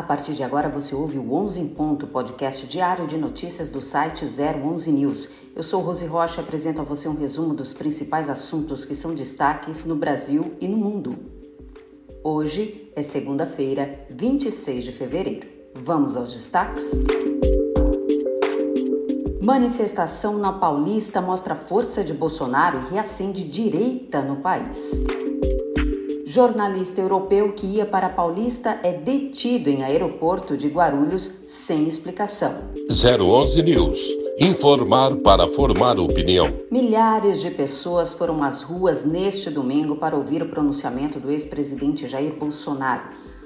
A partir de agora você ouve o 11 em Ponto, podcast diário de notícias do site 011 News. Eu sou Rose Rocha e apresento a você um resumo dos principais assuntos que são destaques no Brasil e no mundo. Hoje é segunda-feira, 26 de fevereiro. Vamos aos destaques? Manifestação na Paulista mostra força de Bolsonaro e reacende direita no país. Jornalista europeu que ia para a Paulista é detido em aeroporto de Guarulhos sem explicação. 011 News. Informar para formar opinião. Milhares de pessoas foram às ruas neste domingo para ouvir o pronunciamento do ex-presidente Jair Bolsonaro.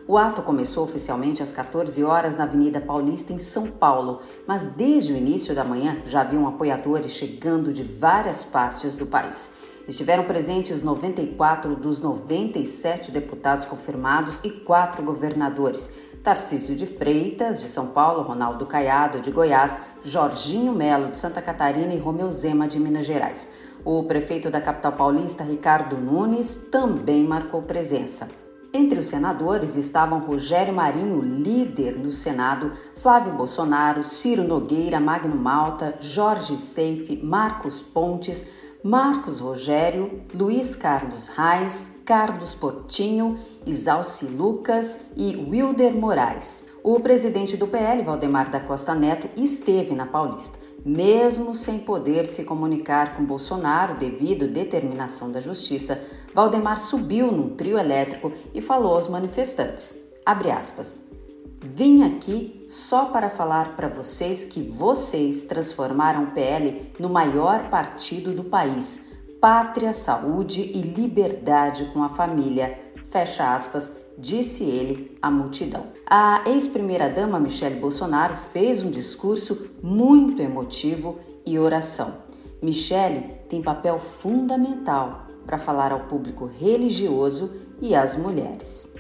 O ato começou oficialmente às 14 horas na Avenida Paulista, em São Paulo, mas desde o início da manhã já haviam apoiadores chegando de várias partes do país. Estiveram presentes 94 dos 97 deputados confirmados e quatro governadores. Tarcísio de Freitas, de São Paulo, Ronaldo Caiado, de Goiás, Jorginho Melo, de Santa Catarina e Romeu Zema, de Minas Gerais. O prefeito da capital paulista, Ricardo Nunes, também marcou presença. Entre os senadores estavam Rogério Marinho, líder no Senado, Flávio Bolsonaro, Ciro Nogueira, Magno Malta, Jorge Seife, Marcos Pontes, Marcos Rogério, Luiz Carlos Reis, Carlos Portinho, Isalci Lucas e Wilder Moraes. O presidente do PL, Valdemar da Costa Neto, esteve na Paulista, mesmo sem poder se comunicar com Bolsonaro devido à determinação da justiça. Valdemar subiu num trio elétrico e falou aos manifestantes: abre aspas. Vim aqui só para falar para vocês que vocês transformaram o PL no maior partido do país. Pátria, saúde e liberdade com a família. Fecha aspas, disse ele à multidão. A ex-primeira-dama Michele Bolsonaro fez um discurso muito emotivo e oração. Michele tem papel fundamental para falar ao público religioso e às mulheres.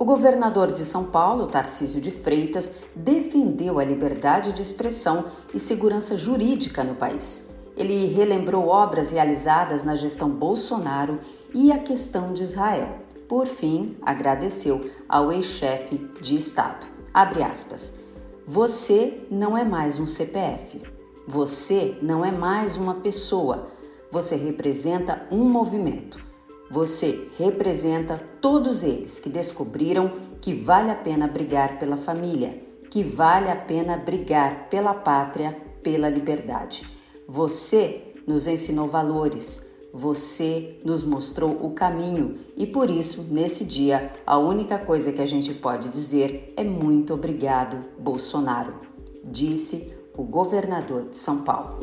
O governador de São Paulo, Tarcísio de Freitas, defendeu a liberdade de expressão e segurança jurídica no país. Ele relembrou obras realizadas na gestão Bolsonaro e a questão de Israel. Por fim, agradeceu ao ex-chefe de Estado. Abre aspas. Você não é mais um CPF. Você não é mais uma pessoa. Você representa um movimento. Você representa todos eles que descobriram que vale a pena brigar pela família, que vale a pena brigar pela pátria, pela liberdade. Você nos ensinou valores, você nos mostrou o caminho e por isso, nesse dia, a única coisa que a gente pode dizer é muito obrigado, Bolsonaro, disse o governador de São Paulo.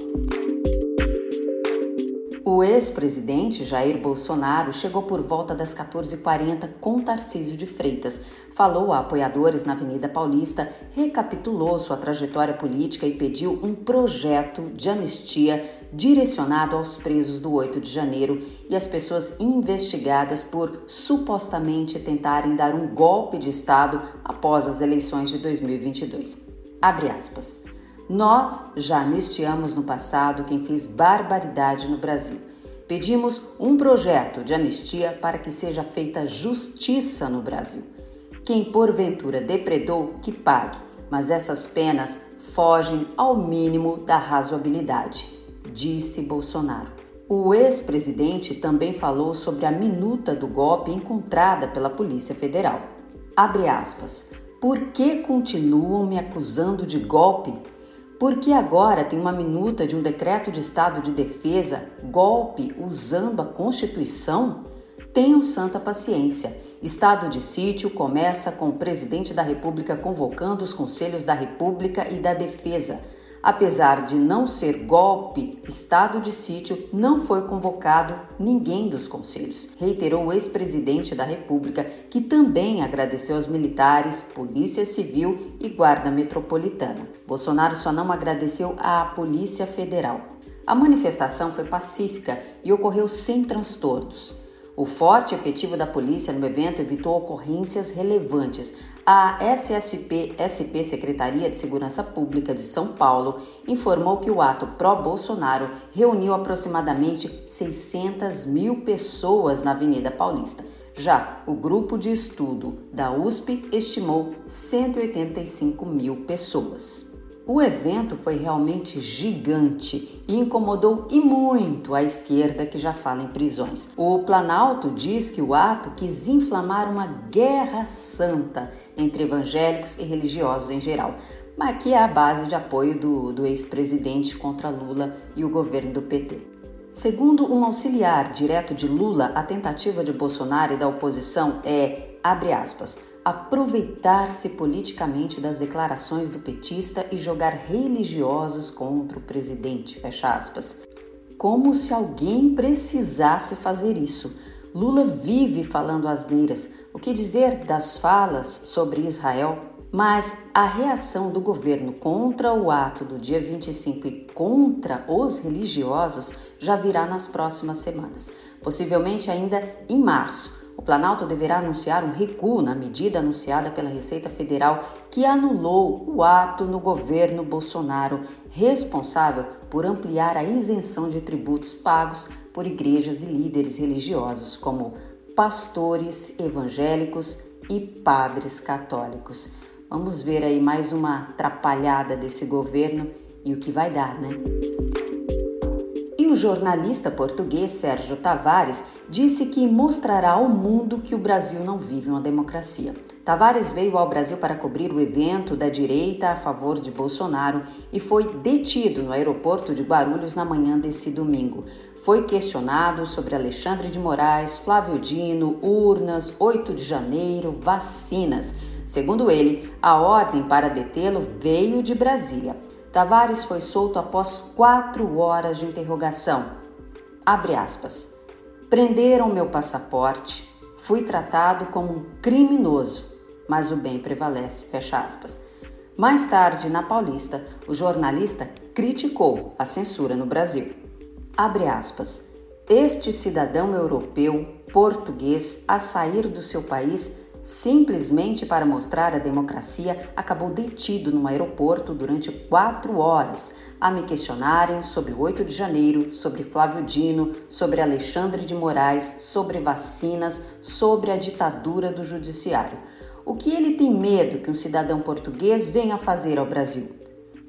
O ex-presidente Jair Bolsonaro chegou por volta das 14h40 com Tarcísio de Freitas. Falou a apoiadores na Avenida Paulista, recapitulou sua trajetória política e pediu um projeto de anistia direcionado aos presos do 8 de janeiro e às pessoas investigadas por supostamente tentarem dar um golpe de Estado após as eleições de 2022. Abre aspas. Nós já anistiamos no passado quem fez barbaridade no Brasil. Pedimos um projeto de anistia para que seja feita justiça no Brasil. Quem porventura depredou, que pague, mas essas penas fogem ao mínimo da razoabilidade, disse Bolsonaro. O ex-presidente também falou sobre a minuta do golpe encontrada pela Polícia Federal. Abre aspas. Por que continuam me acusando de golpe? Porque agora tem uma minuta de um decreto de estado de defesa, golpe usando a Constituição? Tenham santa paciência. Estado de sítio começa com o presidente da República convocando os conselhos da República e da Defesa Apesar de não ser golpe, estado de sítio, não foi convocado ninguém dos conselhos, reiterou o ex-presidente da República, que também agradeceu aos militares, Polícia Civil e Guarda Metropolitana. Bolsonaro só não agradeceu à Polícia Federal. A manifestação foi pacífica e ocorreu sem transtornos. O forte efetivo da polícia no evento evitou ocorrências relevantes. A SSP-SP, Secretaria de Segurança Pública de São Paulo, informou que o ato pró-Bolsonaro reuniu aproximadamente 600 mil pessoas na Avenida Paulista. Já o grupo de estudo da USP estimou 185 mil pessoas. O evento foi realmente gigante e incomodou e muito a esquerda que já fala em prisões. O Planalto diz que o ato quis inflamar uma guerra santa entre evangélicos e religiosos em geral, mas que é a base de apoio do, do ex-presidente contra Lula e o governo do PT. Segundo um auxiliar direto de Lula, a tentativa de Bolsonaro e da oposição é, abre aspas, aproveitar-se politicamente das declarações do petista e jogar religiosos contra o presidente, fecha aspas. Como se alguém precisasse fazer isso. Lula vive falando asneiras. O que dizer das falas sobre Israel? Mas a reação do governo contra o ato do dia 25 e contra os religiosos já virá nas próximas semanas, possivelmente ainda em março o Planalto deverá anunciar um recuo na medida anunciada pela Receita Federal que anulou o ato no governo Bolsonaro, responsável por ampliar a isenção de tributos pagos por igrejas e líderes religiosos, como pastores evangélicos e padres católicos. Vamos ver aí mais uma atrapalhada desse governo e o que vai dar, né? E o jornalista português Sérgio Tavares disse que mostrará ao mundo que o Brasil não vive uma democracia. Tavares veio ao Brasil para cobrir o evento da direita a favor de Bolsonaro e foi detido no aeroporto de Guarulhos na manhã desse domingo. Foi questionado sobre Alexandre de Moraes, Flávio Dino, urnas, 8 de janeiro, vacinas. Segundo ele, a ordem para detê-lo veio de Brasília. Tavares foi solto após quatro horas de interrogação. Abre aspas. Prenderam meu passaporte, fui tratado como um criminoso, mas o bem prevalece. Fecha aspas. Mais tarde, na Paulista, o jornalista criticou a censura no Brasil. Abre aspas. Este cidadão europeu, português, a sair do seu país, simplesmente para mostrar a democracia, acabou detido no aeroporto durante quatro horas a me questionarem sobre o 8 de janeiro, sobre Flávio Dino, sobre Alexandre de Moraes, sobre vacinas, sobre a ditadura do judiciário. O que ele tem medo que um cidadão português venha fazer ao Brasil?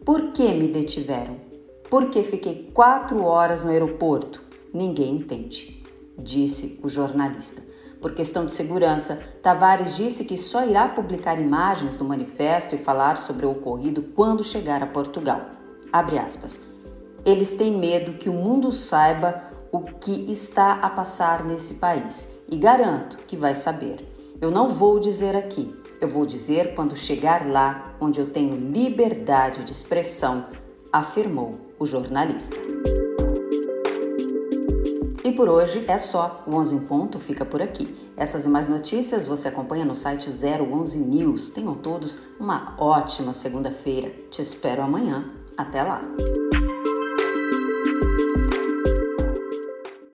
Por que me detiveram? Por que fiquei quatro horas no aeroporto? Ninguém entende, disse o jornalista. Por questão de segurança, Tavares disse que só irá publicar imagens do manifesto e falar sobre o ocorrido quando chegar a Portugal. Eles têm medo que o mundo saiba o que está a passar nesse país e garanto que vai saber. Eu não vou dizer aqui, eu vou dizer quando chegar lá onde eu tenho liberdade de expressão, afirmou o jornalista. E por hoje é só. O 11 em ponto fica por aqui. Essas e mais notícias você acompanha no site 011 News. Tenham todos uma ótima segunda-feira. Te espero amanhã. Até lá!